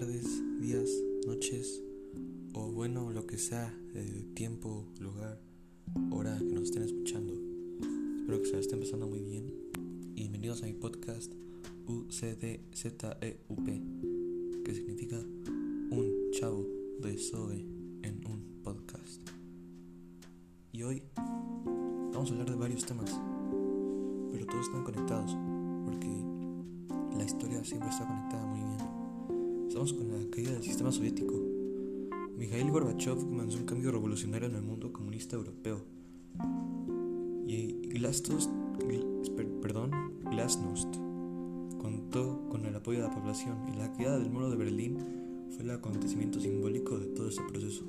tardes, días, noches o bueno, lo que sea, tiempo, lugar, hora que nos estén escuchando. Espero que se la estén pasando muy bien. Y bienvenidos a mi podcast UCDZEUP, que significa un chavo de Zoe en un podcast. Y hoy vamos a hablar de varios temas, pero todos están conectados, porque la historia siempre está conectada muy bien. Estamos con la caída del sistema soviético. Mikhail Gorbachev comenzó un cambio revolucionario en el mundo comunista europeo. Y Glasnost, perdón, Glasnost contó con el apoyo de la población y la caída del muro de Berlín fue el acontecimiento simbólico de todo ese proceso.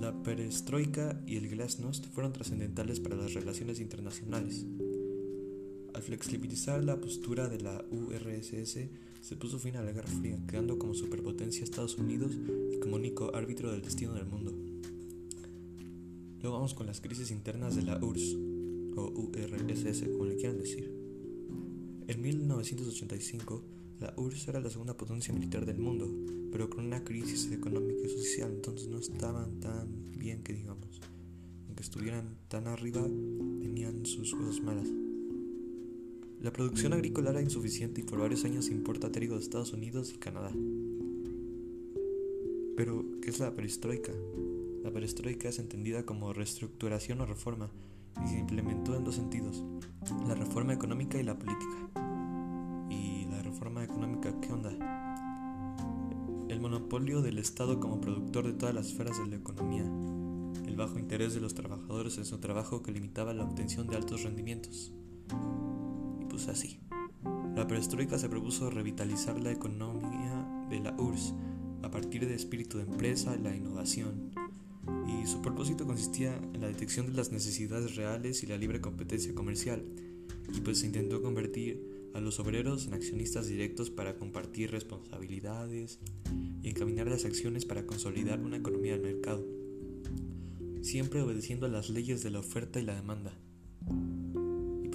La perestroika y el glasnost fueron trascendentales para las relaciones internacionales. Al flexibilizar la postura de la URSS, se puso fin a la Guerra Fría, quedando como superpotencia Estados Unidos y como único árbitro del destino del mundo. Luego vamos con las crisis internas de la URSS, o URSS, como le quieran decir. En 1985, la URSS era la segunda potencia militar del mundo, pero con una crisis económica y social, entonces no estaban tan bien que digamos. Aunque estuvieran tan arriba, tenían sus cosas malas. La producción agrícola era insuficiente y por varios años importa trigo de Estados Unidos y Canadá. Pero, ¿qué es la perestroika? La perestroika es entendida como reestructuración o reforma y se implementó en dos sentidos, la reforma económica y la política. ¿Y la reforma económica qué onda? El monopolio del Estado como productor de todas las esferas de la economía, el bajo interés de los trabajadores en su trabajo que limitaba la obtención de altos rendimientos, así. La perestroika se propuso revitalizar la economía de la URSS a partir del espíritu de empresa y la innovación, y su propósito consistía en la detección de las necesidades reales y la libre competencia comercial, y pues se intentó convertir a los obreros en accionistas directos para compartir responsabilidades y encaminar las acciones para consolidar una economía del mercado, siempre obedeciendo a las leyes de la oferta y la demanda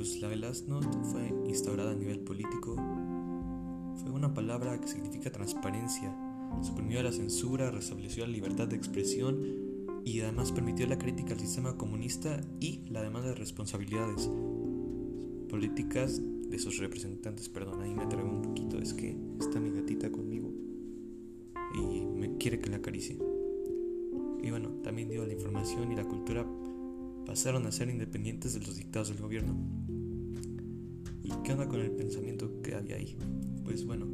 pues la glasnost fue instaurada a nivel político. Fue una palabra que significa transparencia, suprimió la censura, restableció la libertad de expresión y además permitió la crítica al sistema comunista y la demanda de responsabilidades políticas de sus representantes. Perdón, ahí me traigo un poquito, es que está mi gatita conmigo y me quiere que la acaricie. Y bueno, también dio la información y la cultura pasaron a ser independientes de los dictados del gobierno. ¿Y qué onda con el pensamiento que había ahí? Pues bueno,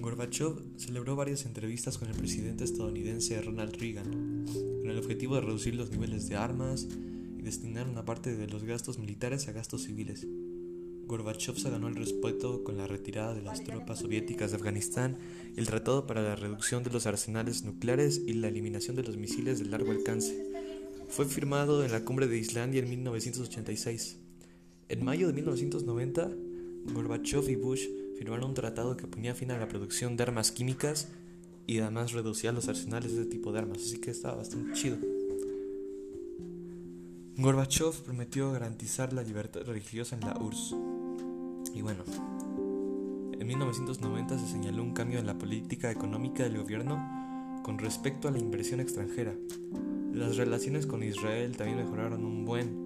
Gorbachev celebró varias entrevistas con el presidente estadounidense Ronald Reagan, con el objetivo de reducir los niveles de armas y destinar una parte de los gastos militares a gastos civiles. Gorbachev se ganó el respeto con la retirada de las tropas soviéticas de Afganistán, el tratado para la reducción de los arsenales nucleares y la eliminación de los misiles de largo alcance. Fue firmado en la cumbre de Islandia en 1986. En mayo de 1990, Gorbachev y Bush firmaron un tratado que ponía fin a la producción de armas químicas y además reducía los arsenales de este tipo de armas, así que estaba bastante chido. Gorbachev prometió garantizar la libertad religiosa en la URSS. Y bueno, en 1990 se señaló un cambio en la política económica del gobierno con respecto a la inversión extranjera. Las relaciones con Israel también mejoraron un buen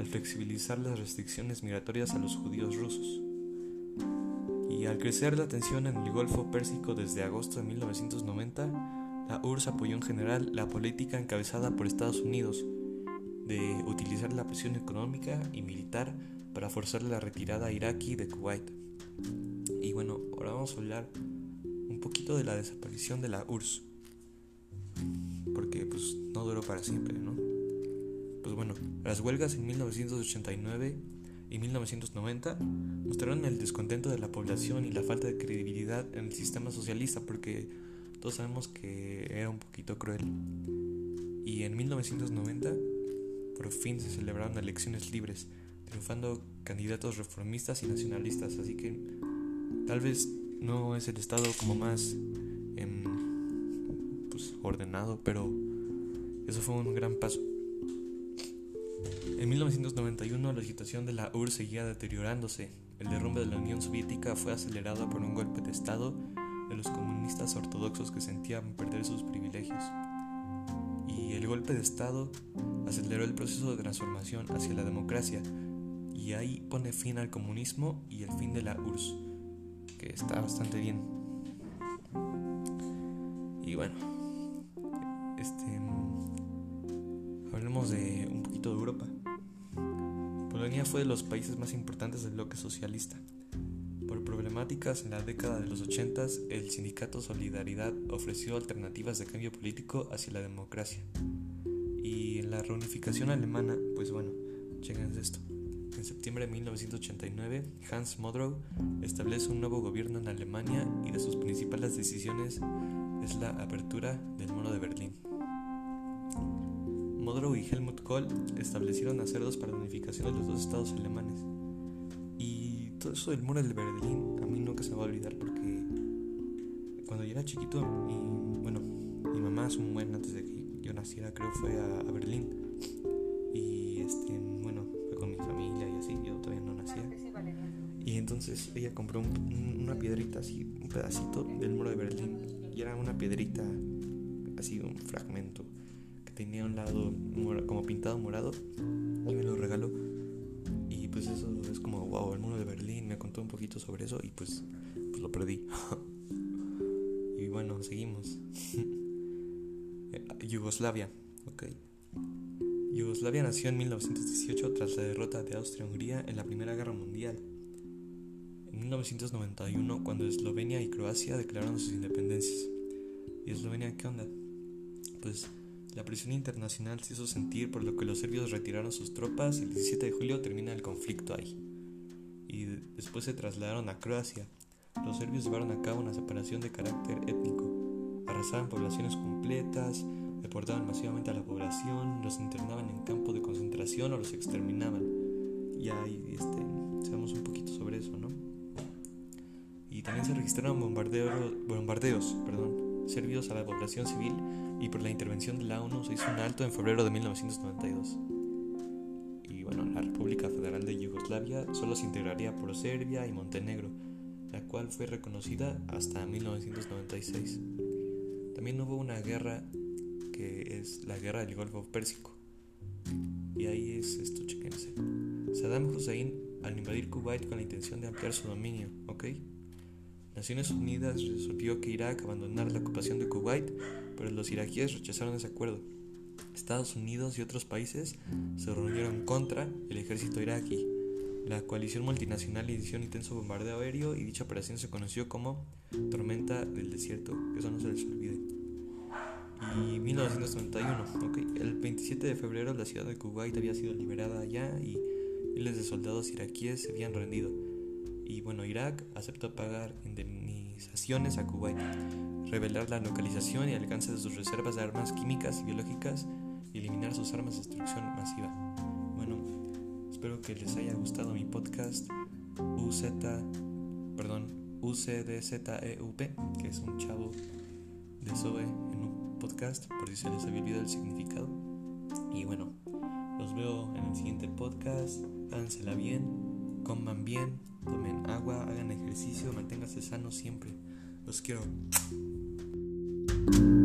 al flexibilizar las restricciones migratorias a los judíos rusos. Y al crecer la tensión en el Golfo Pérsico desde agosto de 1990, la URSS apoyó en general la política encabezada por Estados Unidos de utilizar la presión económica y militar para forzar la retirada iraquí de Kuwait. Y bueno, ahora vamos a hablar un poquito de la desaparición de la URSS, porque pues no duró para siempre, ¿no? Pues bueno, las huelgas en 1989 y 1990 mostraron el descontento de la población y la falta de credibilidad en el sistema socialista porque todos sabemos que era un poquito cruel. Y en 1990 por fin se celebraron elecciones libres, triunfando candidatos reformistas y nacionalistas, así que tal vez no es el estado como más em, pues, ordenado, pero eso fue un gran paso. En 1991 la situación de la URSS seguía deteriorándose. El derrumbe de la Unión Soviética fue acelerado por un golpe de Estado de los comunistas ortodoxos que sentían perder sus privilegios. Y el golpe de Estado aceleró el proceso de transformación hacia la democracia y ahí pone fin al comunismo y el fin de la URSS, que está bastante bien. Y bueno, este hablemos de un poquito de Europa. Polonia fue de los países más importantes del bloque socialista. Por problemáticas en la década de los 80, el sindicato Solidaridad ofreció alternativas de cambio político hacia la democracia. Y en la reunificación alemana, pues bueno, chequen esto. En septiembre de 1989, Hans Modrow establece un nuevo gobierno en Alemania y de sus principales decisiones es la apertura del muro de Berlín. Modrow y Helmut Kohl establecieron acuerdos para la unificación de los dos estados alemanes. Y todo eso del muro de Berlín a mí nunca se va a olvidar porque cuando yo era chiquito, y bueno, mi mamá hace un buen antes de que yo naciera, creo fue a, Berlín. Y este, bueno, fue con mi familia y así, yo todavía no nacía. Y entonces ella compró una piedrita así, un pedacito del muro de Berlín. Y era una piedrita, así, un fragmento tenía un lado como pintado morado y me lo regaló. Y pues eso es como, wow, el muro de Berlín me contó un poquito sobre eso y pues, pues lo perdí. y bueno, seguimos. Yugoslavia, ok. Yugoslavia nació en 1918 tras la derrota de Austria-Hungría en la Primera Guerra Mundial. En 1991, cuando Eslovenia y Croacia declararon sus independencias. ¿Y Eslovenia qué onda? Pues la presión internacional se hizo sentir por lo que los serbios retiraron sus tropas y el 17 de julio termina el conflicto ahí. Y después se trasladaron a Croacia. Los serbios llevaron a cabo una separación de carácter étnico. Arrasaban poblaciones completas, deportaban masivamente a la población, los internaban en campos de concentración o los exterminaban. Y ahí este, sabemos un poquito sobre eso, ¿no? Y también se registraron bombardeos, bombardeos perdón, serbios a la población civil y por la intervención de la ONU se hizo un alto en febrero de 1992. Y bueno, la República Federal de Yugoslavia solo se integraría por Serbia y Montenegro, la cual fue reconocida hasta 1996. También hubo una guerra que es la guerra del Golfo Pérsico. Y ahí es esto, chequense. Saddam Hussein al invadir Kuwait con la intención de ampliar su dominio, ¿ok? Naciones Unidas resolvió que Irak abandonara la ocupación de Kuwait pero los iraquíes rechazaron ese acuerdo. Estados Unidos y otros países se reunieron contra el ejército iraquí. La coalición multinacional inició un intenso bombardeo aéreo y dicha operación se conoció como Tormenta del Desierto, que eso no se les olvide. Y 1991, okay, el 27 de febrero la ciudad de Kuwait había sido liberada ya y miles de soldados iraquíes se habían rendido. Y bueno, Irak aceptó pagar indemnizaciones a Kuwait revelar la localización y alcance de sus reservas de armas químicas y biológicas y eliminar sus armas de destrucción masiva. Bueno, espero que les haya gustado mi podcast UZ, perdón, UCDZEUP, que es un chavo de SOE en un podcast, por si se les había olvidado el significado. Y bueno, los veo en el siguiente podcast. Hágansela bien, coman bien, tomen agua, hagan ejercicio, manténganse sanos siempre. Los quiero. you